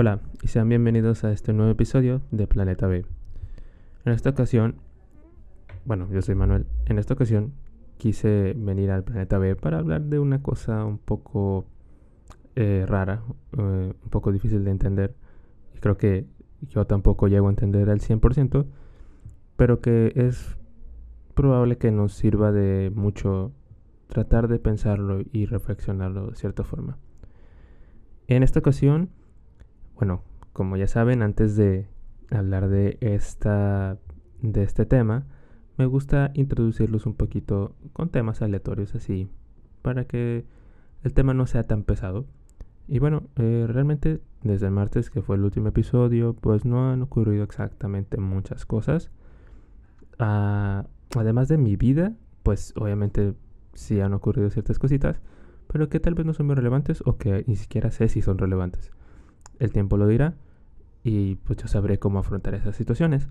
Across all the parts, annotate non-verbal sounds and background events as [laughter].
Hola y sean bienvenidos a este nuevo episodio de Planeta B. En esta ocasión, bueno, yo soy Manuel. En esta ocasión quise venir al Planeta B para hablar de una cosa un poco eh, rara, eh, un poco difícil de entender. Y creo que yo tampoco llego a entender al 100%, pero que es probable que nos sirva de mucho tratar de pensarlo y reflexionarlo de cierta forma. En esta ocasión, bueno, como ya saben, antes de hablar de esta de este tema, me gusta introducirlos un poquito con temas aleatorios así, para que el tema no sea tan pesado. Y bueno, eh, realmente desde el martes que fue el último episodio, pues no han ocurrido exactamente muchas cosas. Ah, además de mi vida, pues obviamente sí han ocurrido ciertas cositas, pero que tal vez no son muy relevantes o que ni siquiera sé si son relevantes. El tiempo lo dirá y pues yo sabré cómo afrontar esas situaciones.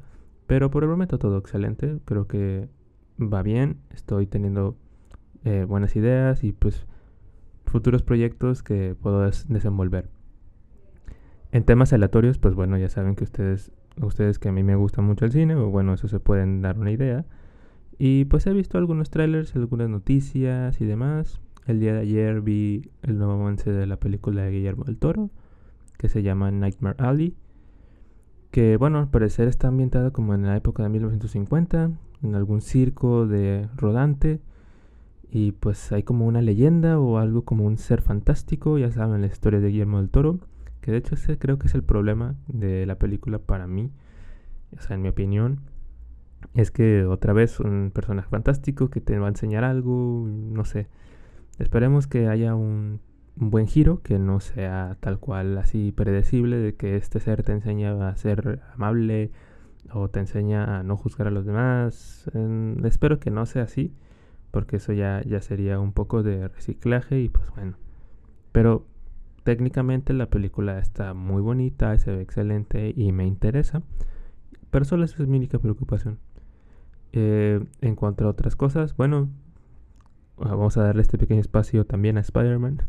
Pero por el momento todo excelente, creo que va bien, estoy teniendo eh, buenas ideas y pues futuros proyectos que puedo desenvolver. En temas aleatorios, pues bueno, ya saben que ustedes, ustedes que a mí me gusta mucho el cine, bueno, eso se pueden dar una idea. Y pues he visto algunos trailers, algunas noticias y demás. El día de ayer vi el nuevo avance de la película de Guillermo del Toro, que se llama Nightmare Alley. Que bueno, al parecer está ambientada como en la época de 1950, en algún circo de rodante. Y pues hay como una leyenda o algo como un ser fantástico, ya saben la historia de Guillermo del Toro. Que de hecho ese creo que es el problema de la película para mí, o sea, en mi opinión es que otra vez un personaje fantástico que te va a enseñar algo, no sé. Esperemos que haya un, buen giro, que no sea tal cual así predecible, de que este ser te enseña a ser amable o te enseña a no juzgar a los demás. espero que no sea así, porque eso ya, ya sería un poco de reciclaje y pues bueno. Pero técnicamente la película está muy bonita, se ve excelente y me interesa. Pero solo esa es mi única preocupación. Eh, en cuanto a otras cosas, bueno, vamos a darle este pequeño espacio también a Spider-Man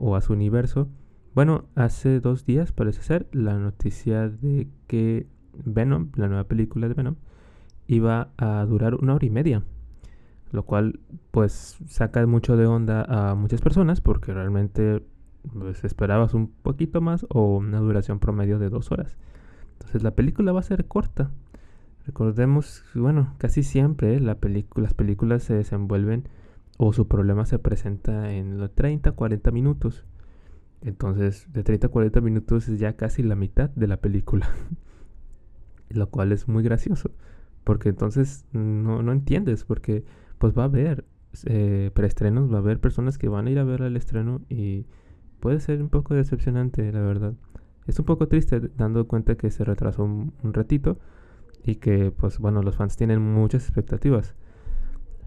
o a su universo. Bueno, hace dos días parece ser la noticia de que Venom, la nueva película de Venom, iba a durar una hora y media. Lo cual pues saca mucho de onda a muchas personas porque realmente pues, esperabas un poquito más o una duración promedio de dos horas. Entonces la película va a ser corta. Recordemos, bueno, casi siempre la las películas se desenvuelven o su problema se presenta en los 30, 40 minutos. Entonces, de 30 a 40 minutos es ya casi la mitad de la película. [laughs] Lo cual es muy gracioso. Porque entonces no, no entiendes. Porque pues va a haber eh, preestrenos, va a haber personas que van a ir a ver el estreno y puede ser un poco decepcionante, la verdad. Es un poco triste dando cuenta que se retrasó un ratito y que pues bueno, los fans tienen muchas expectativas.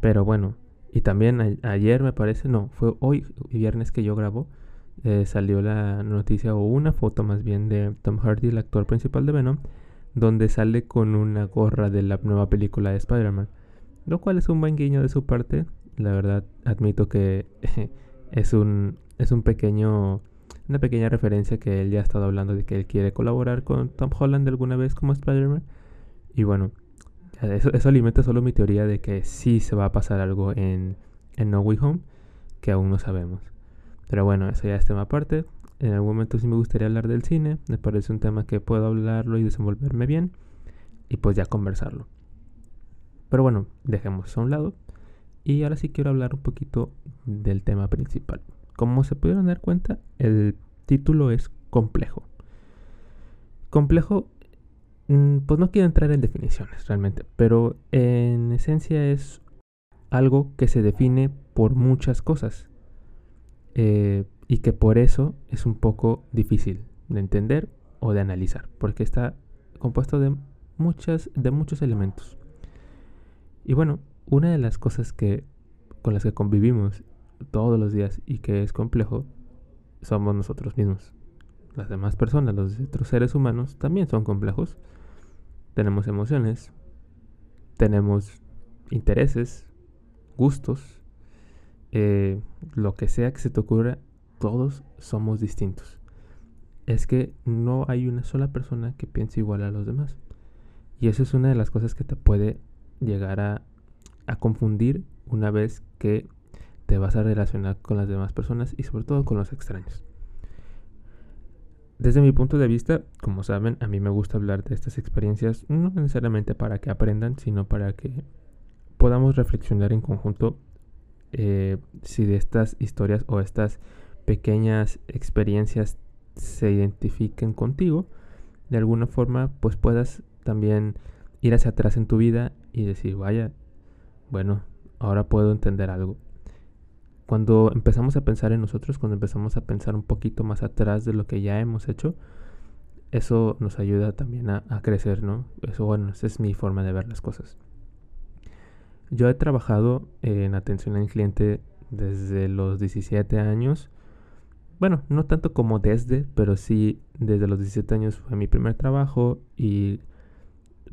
Pero bueno, y también ayer me parece, no, fue hoy viernes que yo grabo, eh, salió la noticia o una foto más bien de Tom Hardy, el actor principal de Venom, donde sale con una gorra de la nueva película de Spider-Man. Lo cual es un buen guiño de su parte. La verdad, admito que [laughs] es un, es un pequeño, una pequeña referencia que él ya ha estado hablando de que él quiere colaborar con Tom Holland alguna vez como Spider-Man. Y bueno, eso, eso, alimenta solo mi teoría de que sí se va a pasar algo en, en No Way Home, que aún no sabemos. Pero bueno, eso ya es tema aparte. En algún momento sí me gustaría hablar del cine. Me parece un tema que puedo hablarlo y desenvolverme bien. Y pues ya conversarlo. Pero bueno, dejemos a un lado. Y ahora sí quiero hablar un poquito del tema principal. Como se pudieron dar cuenta, el título es complejo. Complejo pues no quiero entrar en definiciones realmente, pero en esencia es algo que se define por muchas cosas eh, y que por eso es un poco difícil de entender o de analizar, porque está compuesto de, muchas, de muchos elementos. Y bueno, una de las cosas que, con las que convivimos todos los días y que es complejo somos nosotros mismos. Las demás personas, los otros seres humanos, también son complejos tenemos emociones, tenemos intereses, gustos, eh, lo que sea que se te ocurra, todos somos distintos. es que no hay una sola persona que piense igual a los demás. Y eso es una de las cosas que te puede llegar a, a confundir una vez que te vas a relacionar con las demás personas y sobre todo con los extraños. Desde mi punto de vista, como saben, a mí me gusta hablar de estas experiencias no necesariamente para que aprendan, sino para que podamos reflexionar en conjunto eh, si de estas historias o estas pequeñas experiencias se identifiquen contigo, de alguna forma pues puedas también ir hacia atrás en tu vida y decir, vaya, bueno, ahora puedo entender algo. Cuando empezamos a pensar en nosotros, cuando empezamos a pensar un poquito más atrás de lo que ya hemos hecho, eso nos ayuda también a, crecer, ¿no? Eso, bueno, esa es mi forma de ver las cosas. Yo he trabajado en atención al cliente desde los 17 años. Bueno, no tanto como desde, pero sí desde los 17 años fue mi primer trabajo y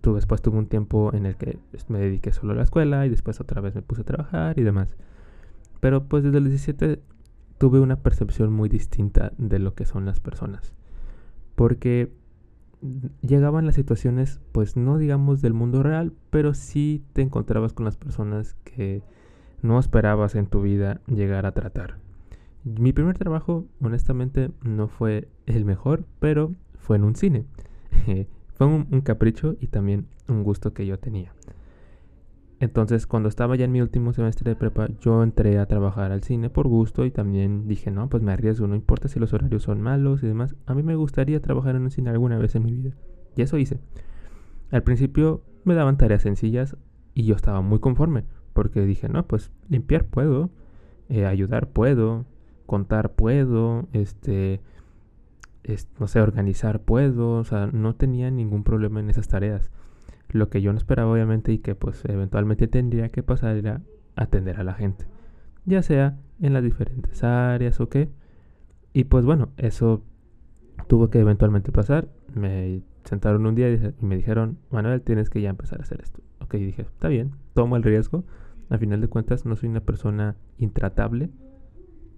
después tuve un tiempo en el que me dediqué solo a la escuela y después otra vez me puse a trabajar y demás. Pero pues desde los 17 tuve una percepción muy distinta de lo que son las personas. Porque llegaban las situaciones, pues no digamos del mundo real, pero sí te encontrabas con las personas que no esperabas en tu vida llegar a tratar. Mi primer trabajo, honestamente, no fue el mejor, pero fue en un cine. [laughs] fue un, capricho y también un gusto que yo tenía. Entonces, cuando estaba ya en mi último semestre de prepa, yo entré a trabajar al cine por gusto y también dije, no, pues me arriesgo, no importa si los horarios son malos y demás. A mí me gustaría trabajar en un cine alguna vez en mi vida. Y eso hice. Al principio me daban tareas sencillas y yo estaba muy conforme, porque dije, no, pues limpiar puedo, eh, ayudar puedo, contar puedo, este, no sé, organizar puedo, o sea, no tenía ningún problema en esas tareas. Lo que yo no esperaba obviamente y que pues eventualmente tendría que pasar era atender a la gente, ya sea en las diferentes áreas o qué. Y pues bueno, eso tuvo que eventualmente pasar. Me sentaron un día y me dijeron, Manuel, tienes que ya empezar a hacer esto. Ok, dije, está bien, tomo el riesgo. Al final de cuentas no soy una persona intratable.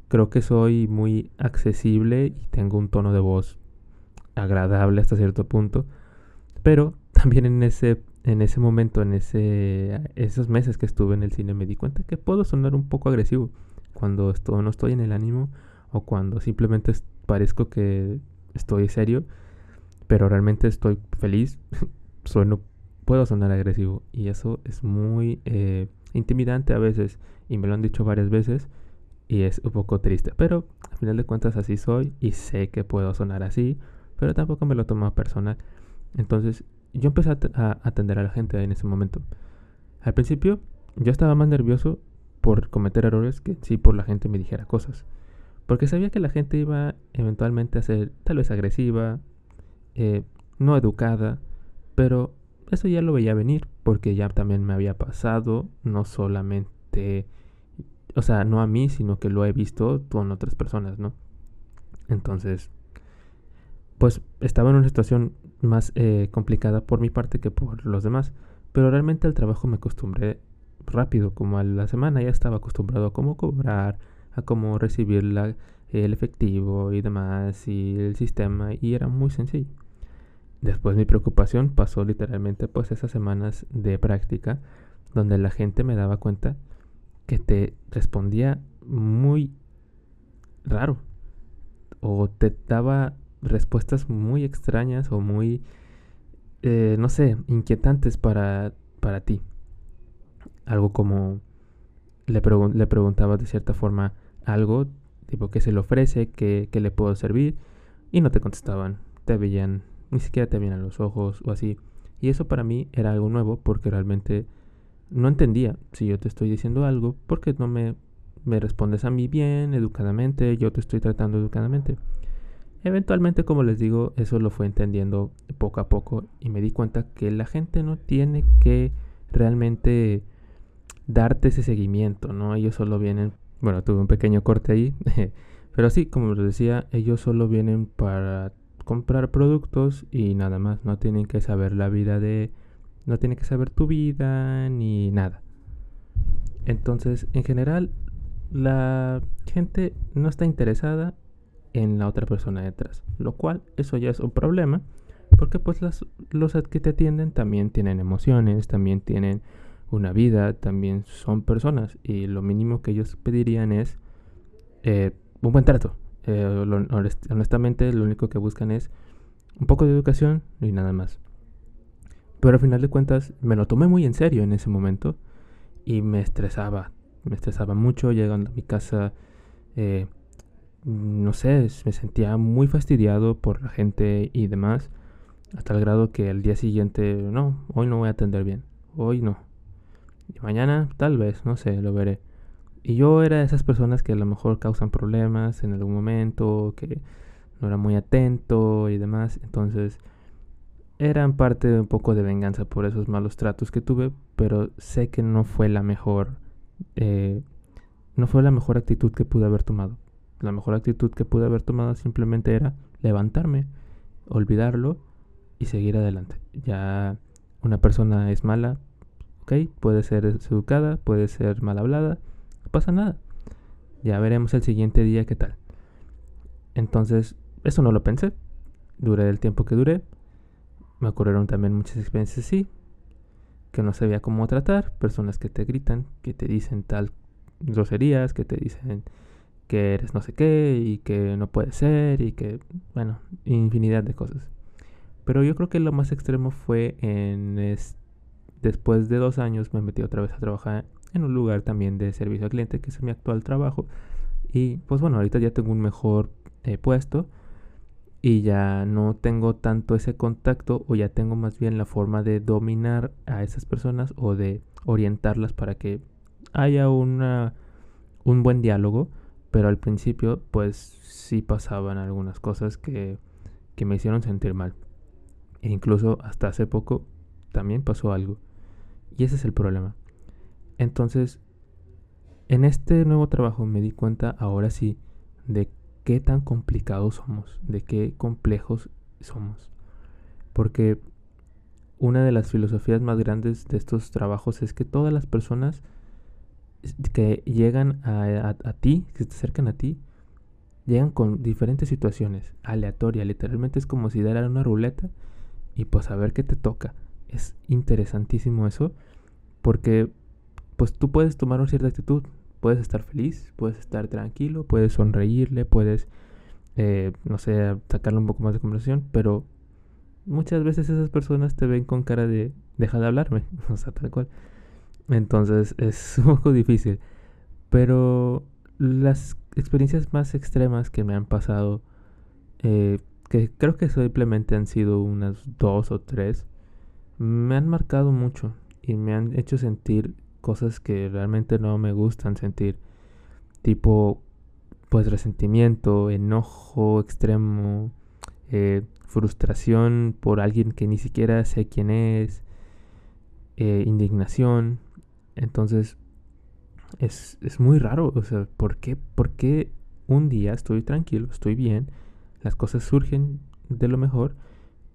Creo que soy muy accesible y tengo un tono de voz agradable hasta cierto punto. Pero también en ese, en ese momento, en ese, esos meses que estuve en el cine, me di cuenta que puedo sonar un poco agresivo cuando estoy, no estoy en el ánimo o cuando simplemente parezco que estoy serio, pero realmente estoy feliz, [laughs] sueno, puedo sonar agresivo y eso es muy eh, intimidante a veces y me lo han dicho varias veces y es un poco triste, pero al final de cuentas así soy y sé que puedo sonar así, pero tampoco me lo tomo personal. Entonces yo empecé a, atender a la gente en ese momento. Al principio yo estaba más nervioso por cometer errores que sí por la gente me dijera cosas. Porque sabía que la gente iba eventualmente a ser tal vez agresiva, eh, no educada, pero eso ya lo veía venir porque ya también me había pasado, no solamente, o sea, no a mí, sino que lo he visto con otras personas, ¿no? Entonces, pues estaba en una situación más eh, complicada por mi parte que por los demás. Pero realmente al trabajo me acostumbré rápido, como a la semana ya estaba acostumbrado a cómo cobrar, a cómo recibir la, el efectivo y demás, y el sistema, y era muy sencillo. Después mi preocupación pasó literalmente pues esas semanas de práctica donde la gente me daba cuenta que te respondía muy raro o te daba respuestas muy extrañas o muy, eh, no sé, inquietantes para, para ti. Algo como le, le preguntabas de cierta forma algo, tipo qué se le ofrece, qué, qué le puedo servir, y no te contestaban, te veían, ni siquiera te veían los ojos o así. Y eso para mí era algo nuevo porque realmente no entendía si yo te estoy diciendo algo porque no me, me respondes a mí bien, educadamente, yo te estoy tratando educadamente. Eventualmente, como les digo, eso lo fue entendiendo poco a poco y me di cuenta que la gente no tiene que realmente darte ese seguimiento, ¿no? Ellos solo vienen, bueno, tuve un pequeño corte ahí, [laughs] pero sí, como les decía, ellos solo vienen para comprar productos y nada más, no tienen que saber la vida de, no tienen que saber tu vida ni nada. Entonces, en general, la gente no está interesada en la otra persona detrás. Lo cual, eso ya es un problema, porque pues las, los que te atienden también tienen emociones, también tienen una vida, también son personas. Y lo mínimo que ellos pedirían es eh, un buen trato. Eh, honestamente, lo único que buscan es un poco de educación y nada más. Pero al final de cuentas, me lo tomé muy en serio en ese momento y me estresaba. Me estresaba mucho llegando a mi casa. Eh, no sé, me sentía muy fastidiado por la gente y demás. Hasta el grado que al día siguiente, no, hoy no voy a atender bien. Hoy no. Y mañana, tal vez, no sé, lo veré. Y yo era de esas personas que a lo mejor causan problemas en algún momento, que no era muy atento y demás. Entonces, eran parte de un poco de venganza por esos malos tratos que tuve, pero sé que no fue la mejor, eh, no fue la mejor actitud que pude haber tomado. La mejor actitud que pude haber tomado simplemente era levantarme, olvidarlo y seguir adelante. Ya una persona es mala, ok, puede ser educada, puede ser mal hablada pasa nada. Ya veremos el siguiente día qué tal. Entonces, eso no lo pensé. Duré el tiempo que duré. Me ocurrieron también muchas experiencias así. Que no sabía cómo tratar. Personas que te gritan, que te dicen tal groserías, que te dicen que eres no sé qué y que no puede ser y que, bueno, infinidad de cosas. Pero yo creo que lo más extremo fue en... después de dos años me metí otra vez a trabajar en un lugar también de servicio al cliente, que es mi actual trabajo. Y pues bueno, ahorita ya tengo un mejor eh, puesto y ya no tengo tanto ese contacto o ya tengo más bien la forma de dominar a esas personas o de orientarlas para que haya una, un buen diálogo. Pero al principio pues sí pasaban algunas cosas que, que me hicieron sentir mal. E incluso hasta hace poco también pasó algo. Y ese es el problema. Entonces, en este nuevo trabajo me di cuenta ahora sí de qué tan complicados somos, de qué complejos somos. Porque una de las filosofías más grandes de estos trabajos es que todas las personas que llegan a, ti, que se acercan a ti, llegan con diferentes situaciones, aleatorias, literalmente es como si dieran una ruleta y pues a ver qué te toca. Es interesantísimo eso, porque pues tú puedes tomar una cierta actitud. Puedes estar feliz, puedes estar tranquilo, puedes sonreírle, puedes, eh, no sé, sacarle un poco más de conversación, pero muchas veces esas personas te ven con cara de deja de hablarme, [laughs] o sea, tal cual. Entonces es [laughs] un poco difícil. Pero las experiencias más extremas que me han pasado, eh, que creo que simplemente han sido unas dos o tres, me han marcado mucho y me han hecho sentir cosas que realmente no me gustan sentir, tipo pues resentimiento, enojo extremo, eh, frustración por alguien que ni siquiera sé quién es, eh, indignación. Entonces es, es, muy raro, o sea, ¿por qué, ¿por qué un día estoy tranquilo, estoy bien, las cosas surgen de lo mejor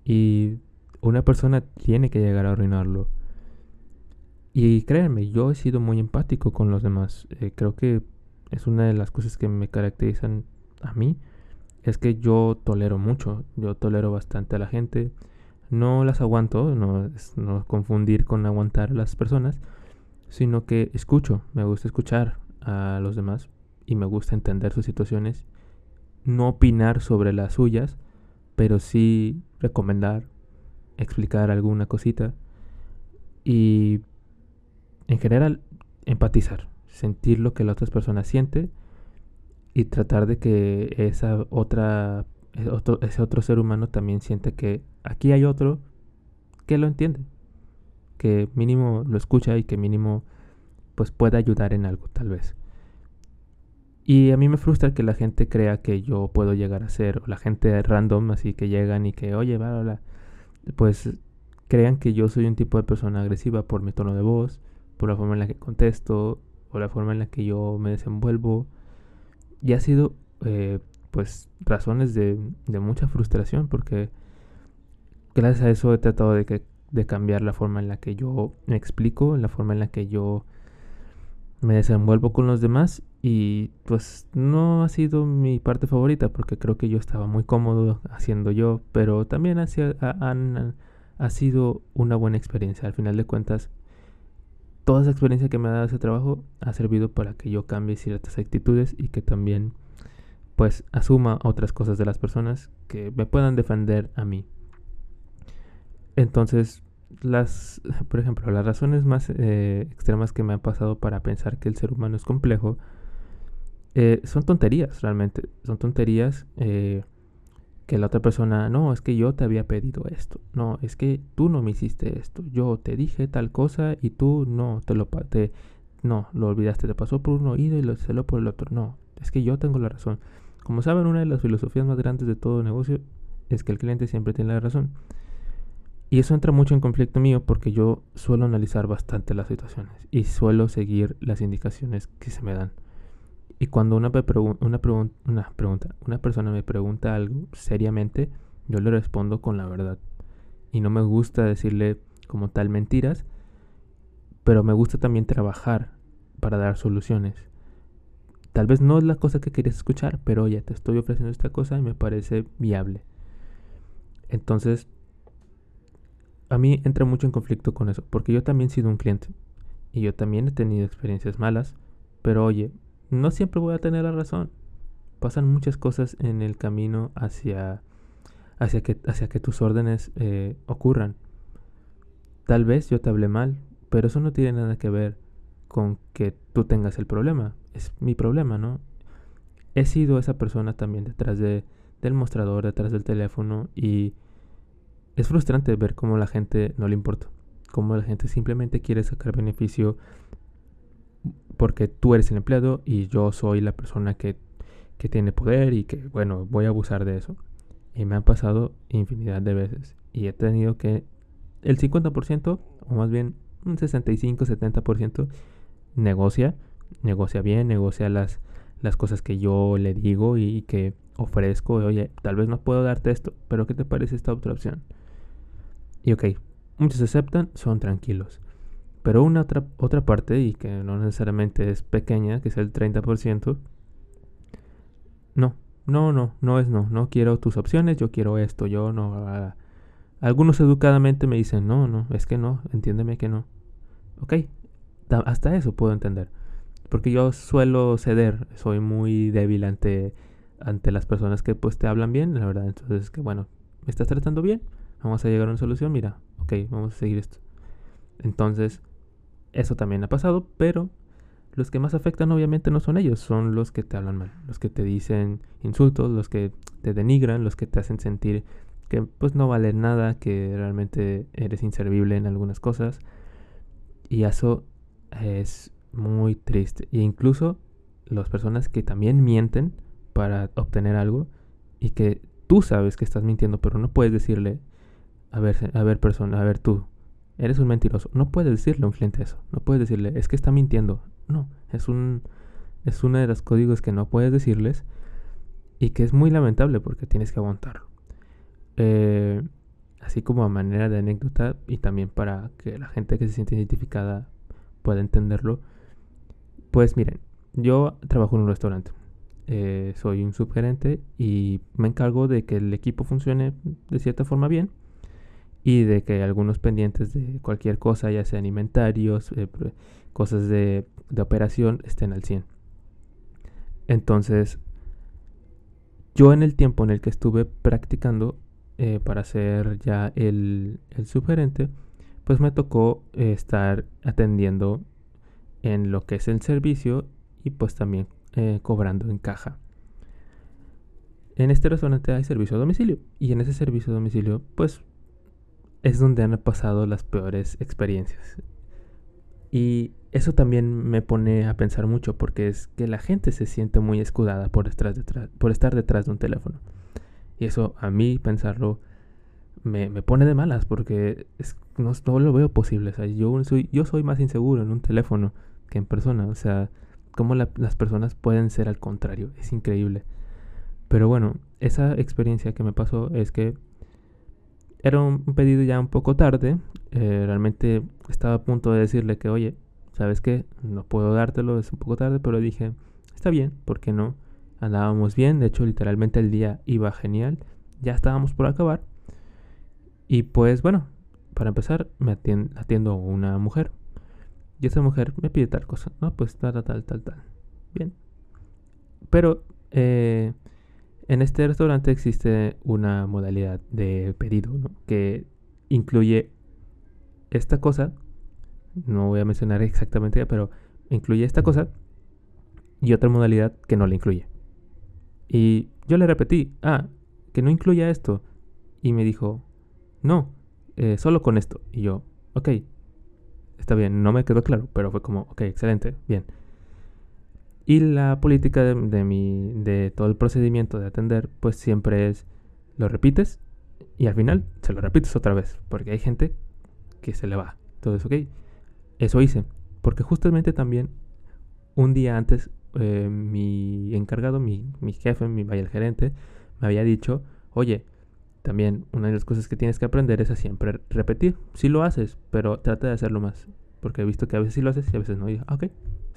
y una persona tiene que llegar a arruinarlo? Y créanme, yo he sido muy empático con los demás. Eh, creo que es una de las cosas que me caracterizan a mí. Es que yo tolero mucho, yo tolero bastante a la gente. No las aguanto, no es no confundir con aguantar a las personas, sino que escucho, me gusta escuchar a los demás y me gusta entender sus situaciones. No opinar sobre las suyas, pero sí recomendar, explicar alguna cosita. Y en general, empatizar, sentir lo que la otra persona siente y tratar de que esa otra, ese otro, ser humano también siente que aquí hay otro que lo entiende, que mínimo lo escucha y que mínimo pues pueda ayudar en algo tal vez. Y a mí me frustra que la gente crea que yo puedo llegar a ser, o la gente random, así que llegan y que, oye, bla, pues crean que yo soy un tipo de persona agresiva por mi tono de voz, por la forma en la que contesto, por la forma en la que yo me desenvuelvo. Y ha sido, eh, pues, razones de, de, mucha frustración porque gracias a eso he tratado de, que, de cambiar la forma en la que yo me explico, la forma en la que yo me desenvuelvo con los demás y pues no ha sido mi parte favorita porque creo que yo estaba muy cómodo haciendo yo, pero también ha, ha sido una buena experiencia. Al final de cuentas, toda esa experiencia que me ha dado ese trabajo ha servido para que yo cambie ciertas actitudes y que también pues asuma otras cosas de las personas que me puedan defender a mí. Entonces, las, [laughs] por ejemplo, las razones más eh, extremas que me han pasado para pensar que el ser humano es complejo eh, son tonterías, realmente. Son tonterías eh, que la otra persona, no, es que yo te había pedido esto. No, es que tú no me hiciste esto. Yo te dije tal cosa y tú no, te lo, te, no, lo olvidaste. Te pasó por un oído y lo celó por el otro. No, es que yo tengo la razón. Como saben, una de las filosofías más grandes de todo negocio es que el cliente siempre tiene la razón. Y eso entra mucho en conflicto mío porque yo suelo analizar bastante las situaciones y suelo seguir las indicaciones que se me dan. Y cuando una, una, una pregunta, una persona me pregunta algo seriamente, yo le respondo con la verdad. Y no me gusta decirle como tal mentiras, pero me gusta también trabajar para dar soluciones. Tal vez no es la cosa que querías escuchar, pero oye, te estoy ofreciendo esta cosa y me parece viable. Entonces, a mí entra mucho en conflicto con eso, porque yo también he sido un cliente y yo también he tenido experiencias malas, pero oye, no siempre voy a tener la razón. Pasan muchas cosas en el camino hacia, hacia, que, hacia que tus órdenes eh, ocurran. Tal vez yo te hablé mal, pero eso no tiene nada que ver con que tú tengas el problema. Es mi problema, ¿no? He sido esa persona también detrás de, del mostrador, detrás del teléfono y es frustrante ver cómo la gente no le importa, cómo la gente simplemente quiere sacar beneficio porque tú eres el empleado y yo soy la persona que, que tiene poder y que, bueno, voy a abusar de eso. Y me han pasado infinidad de veces. Y he tenido que el 50%, o más bien un 65-70%, negocia, negocia bien, negocia las, las cosas que yo le digo y que ofrezco. Oye, tal vez no puedo darte esto, pero ¿qué te parece esta otra opción? Y ok, muchos aceptan, son tranquilos. Pero una otra, otra parte, y que no necesariamente es pequeña, que es el 30%, no, no, no, no es no, no quiero tus opciones, yo quiero esto, yo no... algunos educadamente me dicen, no, no, es que no, entiéndeme que no. Ok, hasta eso puedo entender. Porque yo suelo ceder, soy muy débil ante, ante las personas que pues te hablan bien, la verdad. Entonces, que bueno, ¿me estás tratando bien? Vamos a llegar a una solución, mira, ok, vamos a seguir esto. Entonces, eso también ha pasado, pero los que más afectan obviamente no son ellos, son los que te hablan mal, los que te dicen insultos, los que te denigran, los que te hacen sentir que pues no vale nada, que realmente eres inservible en algunas cosas. Y eso es muy triste. E incluso las personas que también mienten para obtener algo y que tú sabes que estás mintiendo, pero no puedes decirle a ver, a ver persona, a ver tú, eres un mentiroso. No puedes decirle a un cliente eso. No puedes decirle, es que está mintiendo. No, es un es uno de los códigos que no puedes decirles y que es muy lamentable porque tienes que aguantarlo. Eh, así como a manera de anécdota y también para que la gente que se siente identificada pueda entenderlo. Pues miren, yo trabajo en un restaurante. Eh, soy un subgerente y me encargo de que el equipo funcione de cierta forma bien y de que algunos pendientes de cualquier cosa, ya sean inventarios, eh, cosas de, operación, estén al 100. Entonces, yo en el tiempo en el que estuve practicando eh, para ser ya el, el pues me tocó eh, estar atendiendo en lo que es el servicio y pues también cobrando en caja. En este restaurante hay servicio a domicilio y en ese servicio a domicilio pues es donde han pasado las peores experiencias. Y eso también me pone a pensar mucho porque es que la gente se siente muy escudada por estar detrás, por estar detrás de un teléfono. Y eso a mí pensarlo me, pone de malas porque no, lo veo posible. yo, soy, yo soy más inseguro en un teléfono que en persona. O sea, cómo las personas pueden ser al contrario. Es increíble. Pero bueno, esa experiencia que me pasó es que era un pedido ya un poco tarde. Eh, realmente estaba a punto de decirle que, oye, ¿sabes qué? No puedo dártelo, es un poco tarde, pero dije, está bien, ¿por qué no? Andábamos bien, de hecho literalmente el día iba genial, ya estábamos por acabar. Y pues bueno, para empezar me atiendo, a una mujer. Y esa mujer me pide tal cosa, no, pues tal, tal, tal, tal. Bien. Pero eh, en este restaurante existe una modalidad de pedido. Que incluye esta cosa, no voy a mencionar exactamente, pero incluye esta cosa y otra modalidad que no la incluye. Y yo le repetí, ah, que no incluya esto. Y me dijo, no, eh, solo con esto. Y yo, ok, está bien, no me quedó claro, pero fue como, ok, excelente, bien. Y la política de, mi, de todo el procedimiento de atender, pues siempre es, lo repites y al final se lo repites otra vez, porque hay gente que se le va. Entonces, ok, eso hice, porque justamente también un día antes eh, mi encargado, mi, mi jefe, mi vaya gerente, me había dicho, oye, también una de las cosas que tienes que aprender es a siempre repetir. Si lo haces, pero trata de hacerlo más. Porque he visto que a veces sí lo haces y a veces no. Y ok,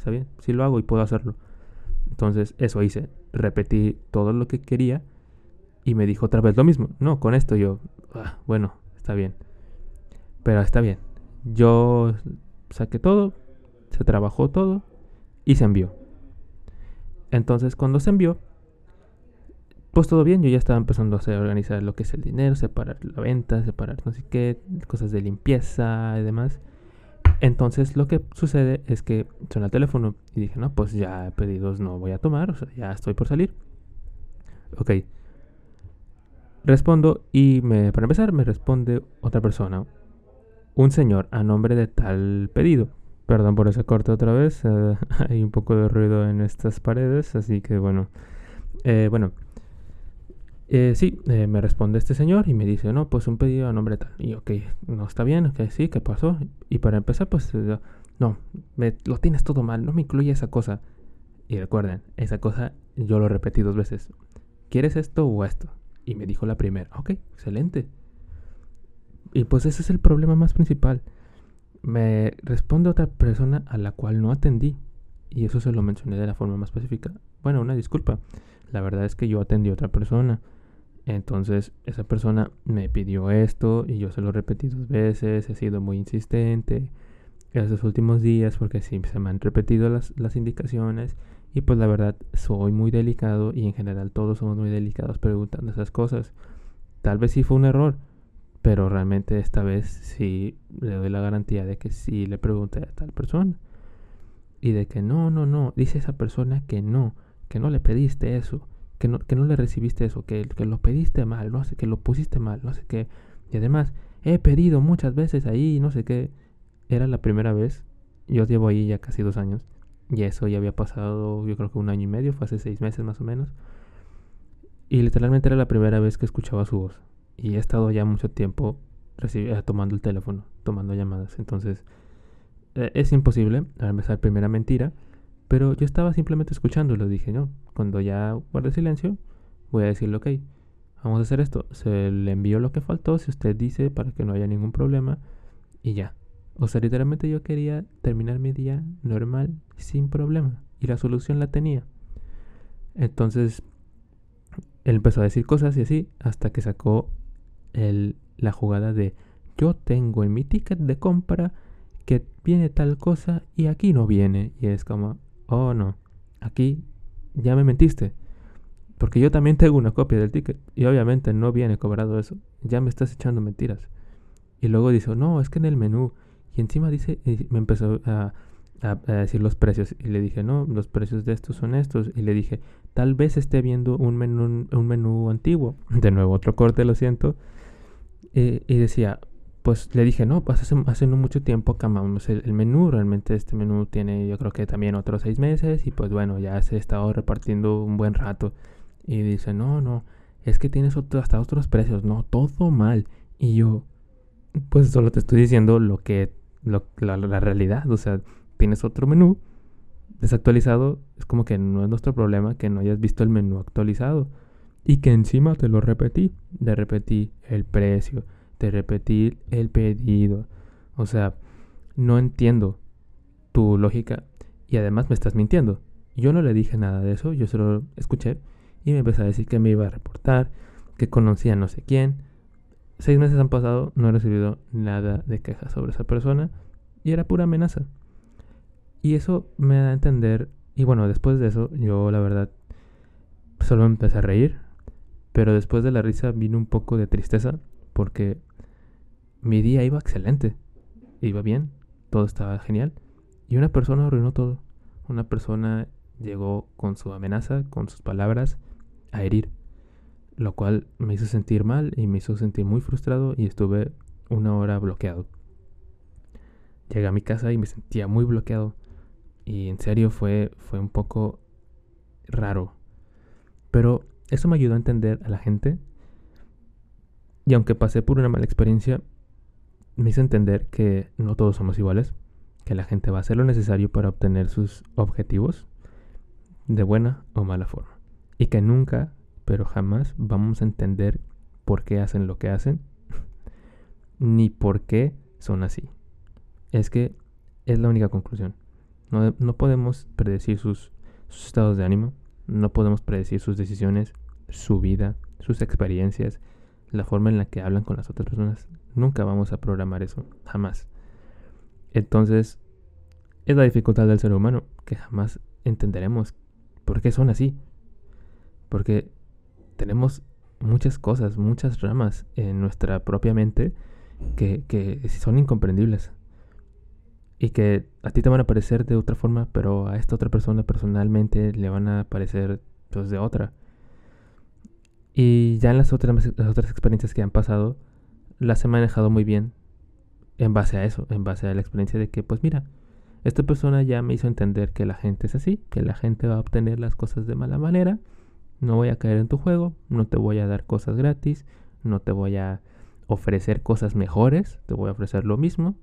está bien, sí lo hago y puedo hacerlo. Entonces eso hice. Repetí todo lo que quería y me dijo otra vez lo mismo. No, con esto yo, ah, bueno, está bien. Pero está bien. Yo saqué todo, se trabajó todo y se envió. Entonces cuando se envió, pues todo bien, yo ya estaba empezando a hacer, organizar lo que es el dinero, separar la venta, separar no sé qué, cosas de limpieza y demás. Entonces lo que sucede es que suena el teléfono y dije, no, pues ya pedidos no voy a tomar, o sea, ya estoy por salir. Ok. Respondo y me, para empezar me responde otra persona, un señor a nombre de tal pedido. Perdón por ese corte otra vez, [laughs] hay un poco de ruido en estas paredes, así que bueno. Eh, bueno, eh, sí, eh, me responde este señor y me dice, no, pues un pedido a nombre tal. Y ok, no está bien, ok, sí, ¿qué pasó? Y para empezar, pues, eh, no, me, lo tienes todo mal, no me incluye esa cosa. Y recuerden, esa cosa yo lo repetí dos veces. ¿Quieres esto o esto? Y me dijo la primera, ok, excelente. Y pues ese es el problema más principal. Me responde otra persona a la cual no atendí. Y eso se lo mencioné de la forma más específica. Bueno, una disculpa. La verdad es que yo atendí a otra persona entonces esa persona me pidió esto y yo se lo repetí dos veces, he sido muy insistente esos últimos días porque sí se me han repetido las, las indicaciones y pues la verdad soy muy delicado y en general todos somos muy delicados preguntando esas cosas. Tal vez sí fue un error, pero realmente esta vez sí le doy la garantía de que sí le pregunté a tal persona. Y de que no, no, no, dice esa persona que no, que no le pediste eso que no, que no le recibiste eso, que, que lo pediste mal, no sé, que lo pusiste mal, no sé qué. Y además, he pedido muchas veces ahí, no sé qué. Era la primera vez, yo llevo ahí ya casi dos años, y eso ya había pasado, yo creo que un año y medio, fue hace seis meses más o menos. Y literalmente era la primera vez que escuchaba su voz. Y he estado ya mucho tiempo eh, tomando el teléfono, tomando llamadas. Entonces, eh, es imposible, empezar, primera mentira pero yo estaba simplemente escuchando y lo dije, no, cuando ya guarde silencio, voy a decirle, ok, vamos a hacer esto. Se le envió lo que faltó, si usted dice, para que no haya ningún problema, y ya. O sea, literalmente yo quería terminar mi día normal, sin problema, y la solución la tenía. Entonces, él empezó a decir cosas y así, hasta que sacó el, la jugada de, yo tengo en mi ticket de compra que viene tal cosa y aquí no viene. Y es como, oh no, aquí ya me mentiste. Porque yo también tengo una copia del ticket y obviamente no viene cobrado eso. Ya me estás echando mentiras. Y luego dice, no, es que en el menú. Y encima dice, me empezó a, decir los precios. Y le dije, no, los precios de estos son estos. Y le dije, tal vez esté viendo un menú, un menú antiguo. [laughs] De nuevo, otro corte, lo siento. y decía, pues le dije, no, pues hace, no mucho tiempo cambiamos el, menú. Realmente este menú tiene yo creo que también otros seis meses y pues bueno, ya se ha estado repartiendo un buen rato. Y dice, no, no, es que tienes hasta otros precios, no, todo mal. Y yo, pues solo te estoy diciendo lo que, la, la realidad, o sea, tienes otro menú desactualizado, es como que no es nuestro problema que no hayas visto el menú actualizado. Y que encima te lo repetí, le repetí el precio de repetir el pedido. O sea, no entiendo. tu lógica y además me estás mintiendo. Yo no le dije nada de eso, yo solo escuché y me empezó a decir que me iba a reportar, que conocía a no sé quién. Seis meses han pasado, no he recibido nada de quejas sobre esa persona y era pura amenaza. Y eso me da a entender, y bueno, después de eso yo la verdad solo empecé a reír, pero después de la risa vino un poco de tristeza porque mi día iba excelente, iba bien, todo estaba genial y una persona arruinó todo. Una persona llegó con su amenaza, con sus palabras, a herir, lo cual me hizo sentir mal y me hizo sentir muy frustrado y estuve una hora bloqueado. Llegué a mi casa y me sentía muy bloqueado y en serio fue, fue un poco raro. Pero eso me ayudó a entender a la gente y aunque pasé por una mala experiencia, me hizo entender que no todos somos iguales, que la gente va a hacer lo necesario para obtener sus objetivos de buena o mala forma. Y que nunca, pero jamás vamos a entender por qué hacen lo que hacen, [laughs] ni por qué son así. Es que es la única conclusión. No, no podemos predecir sus, sus estados de ánimo, no podemos predecir sus decisiones, su vida, sus experiencias, la forma en la que hablan con las otras personas. Nunca vamos a programar eso, jamás. Entonces, es la dificultad del ser humano, que jamás entenderemos por qué son así. Porque tenemos muchas cosas, muchas ramas en nuestra propia mente que, que son incomprendibles. Y que a ti te van a parecer de otra forma, pero a esta otra persona personalmente le van a parecer pues, de otra. Y ya en las otras, las otras experiencias que han pasado, las he manejado muy bien en base a eso, en base a la experiencia de que, pues mira, esta persona ya me hizo entender que la gente es así, que la gente va a obtener las cosas de mala manera, no voy a caer en tu juego, no te voy a dar cosas gratis, no te voy a ofrecer cosas mejores, te voy a ofrecer lo mismo,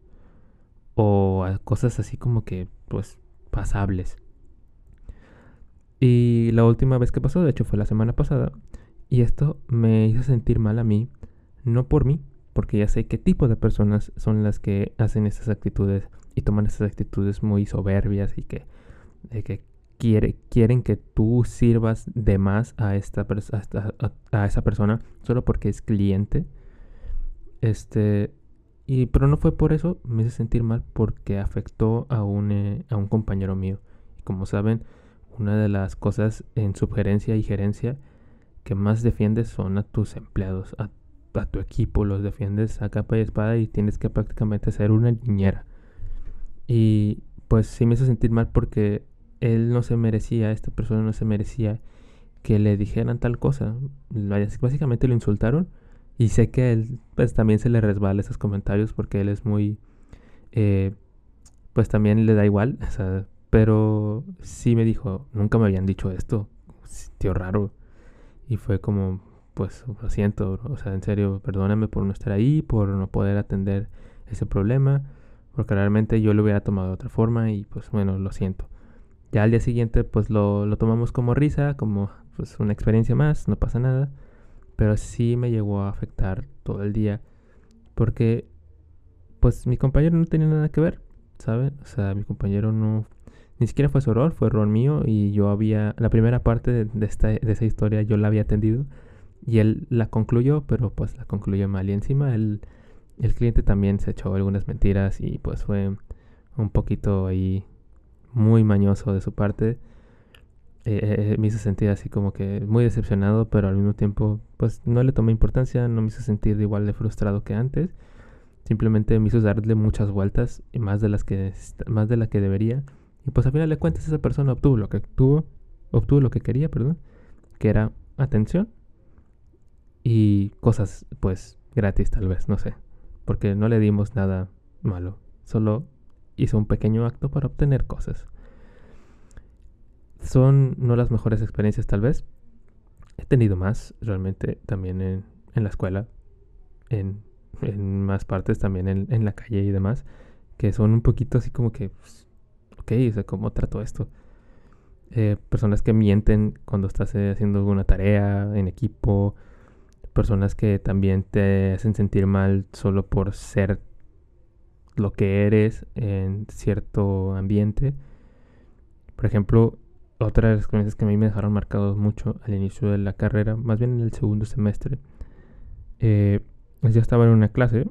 o cosas así como que, pues, pasables. Y la última vez que pasó, de hecho fue la semana pasada, y esto me hizo sentir mal a mí, no por mí, porque ya sé qué tipo de personas son las que hacen esas actitudes y toman esas actitudes muy soberbias y que, que quiere, quieren que tú sirvas de más a, esta, a, esa persona solo porque es cliente. Este, y, pero no fue por eso, me hice sentir mal porque afectó a un, eh, a un compañero mío. Y como saben, una de las cosas en sugerencia y gerencia que más defiendes son a tus empleados, a a tu equipo, los defiendes a capa y espada y tienes que prácticamente ser una niñera. Y pues sí me hizo sentir mal porque él no se merecía, esta persona no se merecía que le dijeran tal cosa. Básicamente lo insultaron y sé que él pues también se le resbala esos comentarios porque él es muy... Eh, pues también le da igual, pero sí me dijo, nunca me habían dicho esto, tío raro. Y fue como, pues lo siento, o sea, en serio, perdóname por no estar ahí, por no poder atender ese problema, porque realmente yo lo hubiera tomado de otra forma y pues bueno, lo siento. Ya al día siguiente pues lo, lo tomamos como risa, como pues una experiencia más, no pasa nada, pero sí me llegó a afectar todo el día, porque pues mi compañero no tenía nada que ver, ¿saben? O sea, mi compañero no, ni siquiera fue su error, fue error mío y yo había, la primera parte de, esta, de esa historia yo la había atendido y él la concluyó, pero pues la concluyó mal. Y encima el, el cliente también se echó algunas mentiras y pues fue un poquito ahí muy mañoso de su parte. Eh, eh, me hizo sentir así como que muy decepcionado, pero al mismo tiempo pues no le tomé importancia, no me hizo sentir igual de frustrado que antes. Simplemente me hizo darle muchas vueltas y más de las que más de la que debería. Y pues al final de cuentas esa persona obtuvo lo que obtuvo, obtuvo lo que quería, perdón, que era atención y cosas pues gratis tal vez, no sé, porque no le dimos nada malo, solo hizo un pequeño acto para obtener cosas. Son no las mejores experiencias tal vez. He tenido más realmente también en, en la escuela, en, en, más partes también en, en, la calle y demás, que son un poquito así como que, pues, ok, o sea, ¿cómo trato esto? Eh, personas que mienten cuando estás eh, haciendo alguna tarea en equipo, personas que también te hacen sentir mal solo por ser lo que eres en cierto ambiente. Por ejemplo, otra de las experiencias que a mí me dejaron marcados mucho al inicio de la carrera, más bien en el segundo semestre, eh, yo estaba en una clase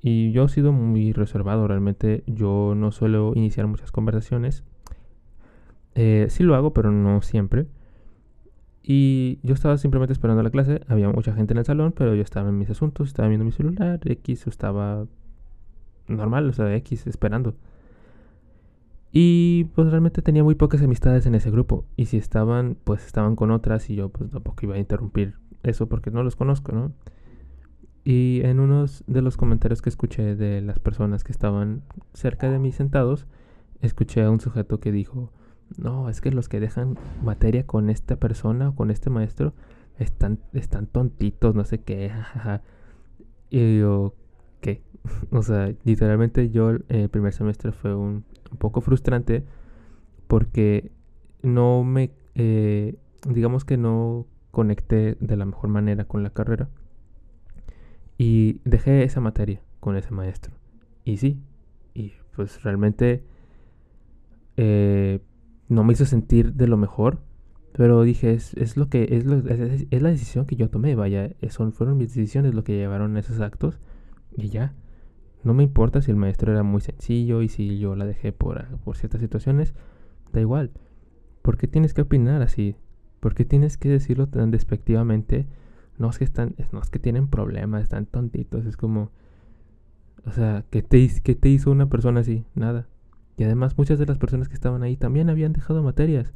y yo he sido muy reservado, realmente yo no suelo iniciar muchas conversaciones. Eh, sí lo hago, pero no siempre. Y yo estaba simplemente esperando la clase, había mucha gente en el salón, pero yo estaba en mis asuntos, estaba viendo mi celular, X, estaba normal, o sea, X, esperando. Y pues realmente tenía muy pocas amistades en ese grupo. Y si estaban, pues estaban con otras y yo pues tampoco iba a interrumpir eso porque no los conozco, ¿no? Y en unos de los comentarios que escuché de las personas que estaban cerca de mí sentados, escuché a un sujeto que dijo, no, es que los que dejan materia con esta persona o con este maestro están, están tontitos, no sé qué. [laughs] yo, ¿qué? [laughs] o sea, literalmente yo el primer semestre fue un, poco frustrante porque no me, eh, digamos que no conecté de la mejor manera con la carrera y dejé esa materia con ese maestro. Y sí, y pues realmente eh, no me hizo sentir de lo mejor. Pero dije, es, es lo que es, es, la decisión que yo tomé, vaya, son, fueron mis decisiones lo que llevaron a esos actos. Y ya, no me importa si el maestro era muy sencillo y si yo la dejé por, por ciertas situaciones, da igual. ¿Por qué tienes que opinar así? ¿Por qué tienes que decirlo tan despectivamente? no es que están, no es que tienen problemas, están tontitos, es como, o sea, ¿qué te, ¿qué te hizo una persona así? Nada. Y además muchas de las personas que estaban ahí también habían dejado materias.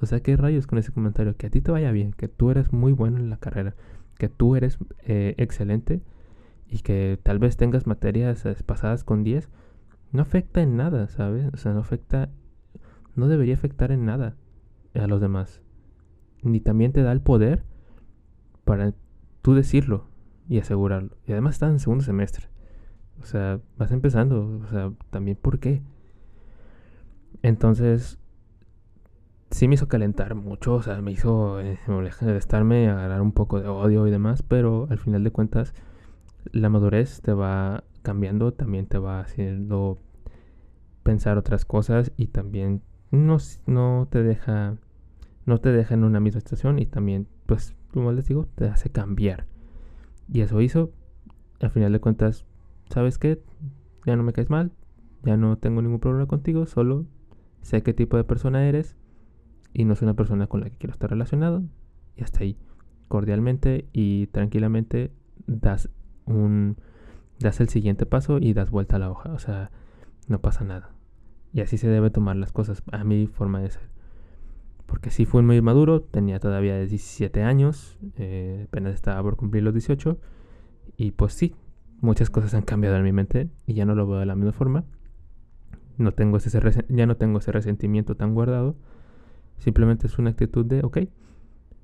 O sea, ¿qué rayos con ese comentario? Que a ti te vaya bien, que tú eres muy bueno en la carrera, que tú eres eh, excelente y que tal vez tengas materias eh, pasadas con 10, no afecta en nada, ¿sabes? O sea, no afecta, no debería afectar en nada a los demás. Ni también te da el poder para tú decirlo y asegurarlo. Y además estás en segundo semestre. O sea, vas empezando. O sea, también por qué. Entonces, sí me hizo calentar mucho. O sea, me hizo eh, estarme a agarrar un poco de odio y demás. Pero al final de cuentas, la madurez te va cambiando. También te va haciendo pensar otras cosas. Y también no, no te deja. No te deja en una misma situación. Y también, pues, como les digo, te hace cambiar. Y eso hizo, al final de cuentas, ¿sabes qué? Ya no me caes mal, ya no tengo ningún problema contigo, solo sé qué tipo de persona eres y no soy una persona con la que quiero estar relacionado. Y hasta ahí, cordialmente y tranquilamente das un das el siguiente paso y das vuelta a la hoja, o sea, no pasa nada. Y así se debe tomar las cosas, a mi forma de ser porque sí fue muy maduro, tenía todavía 17 años, eh, apenas estaba por cumplir los 18, y pues sí, muchas cosas han cambiado en mi mente y ya no lo veo de la misma forma. No tengo ese, ya no tengo ese resentimiento tan guardado, simplemente es una actitud de, ok,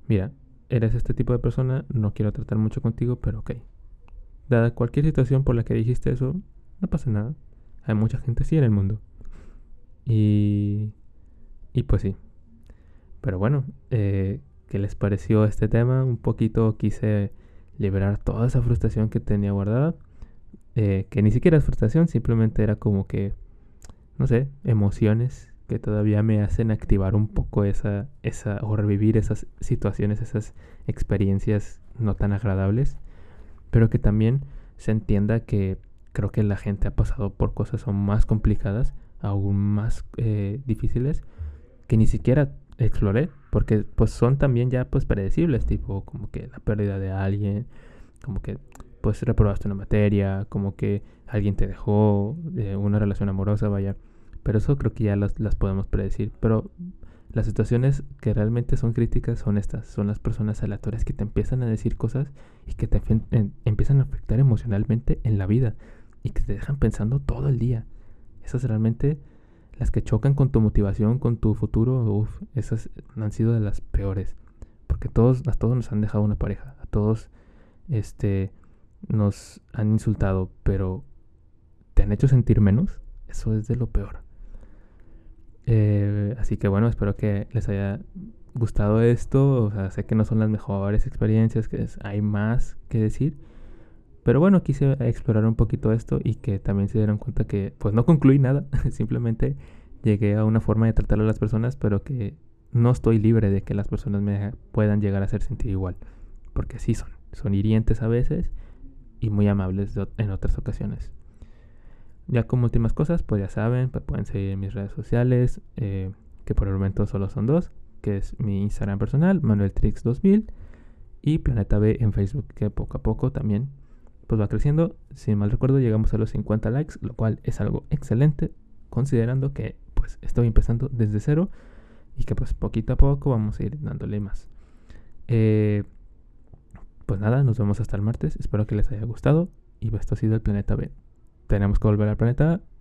mira, eres este tipo de persona, no quiero tratar mucho contigo, pero ok. Dada cualquier situación por la que dijiste eso, no pasa nada. Hay mucha gente así en el mundo. Y, y pues sí, pero bueno, eh, ¿qué les pareció este tema? Un poquito quise liberar toda esa frustración que tenía guardada. Eh, que ni siquiera es frustración, simplemente era como que, no sé, emociones que todavía me hacen activar un poco esa, esa, o revivir esas situaciones, esas experiencias no tan agradables, pero que también se entienda que creo que la gente ha pasado por cosas aún más complicadas, aún más eh, difíciles, que ni siquiera exploré, porque pues son también ya pues predecibles, tipo como que la pérdida de alguien, como que pues reprobaste una materia, como que alguien te dejó, de una relación amorosa, vaya. Pero eso creo que ya las, las podemos predecir. Pero las situaciones que realmente son críticas son estas, son las personas aleatorias que te empiezan a decir cosas y que te empiezan a afectar emocionalmente en la vida y que te dejan pensando todo el día. Esas realmente las que chocan con tu motivación, con tu futuro, uff, esas han sido de las peores. Porque todos, a todos nos han dejado una pareja, a todos este, nos han insultado, pero han hecho sentir menos, eso es de lo peor. Eh, así que bueno, espero que les haya gustado esto. O sea, sé que no son las mejores experiencias, que hay más que decir. Pero bueno, quise explorar un poquito esto y que también se dieron cuenta que pues no concluí nada, [laughs] simplemente llegué a una forma de tratar a las personas, pero que no estoy libre de que las personas me puedan llegar a hacer sentir igual, porque sí son, son hirientes a veces y muy amables en otras ocasiones. Ya como últimas cosas, pues ya saben, pues pueden seguir en mis redes sociales, eh, que por el momento solo son dos, que es mi Instagram personal, ManuelTrix2000, y Planeta B en Facebook, que poco a poco también pues va creciendo. Si mal recuerdo, llegamos a los 50 likes, lo cual es algo excelente, considerando que pues estoy empezando desde cero y que pues poquito a poco vamos a ir dándole más. Eh, pues nada, nos vemos hasta el martes. Espero que les haya gustado. Y esto ha sido el Planeta B. Tenemos que volver al planeta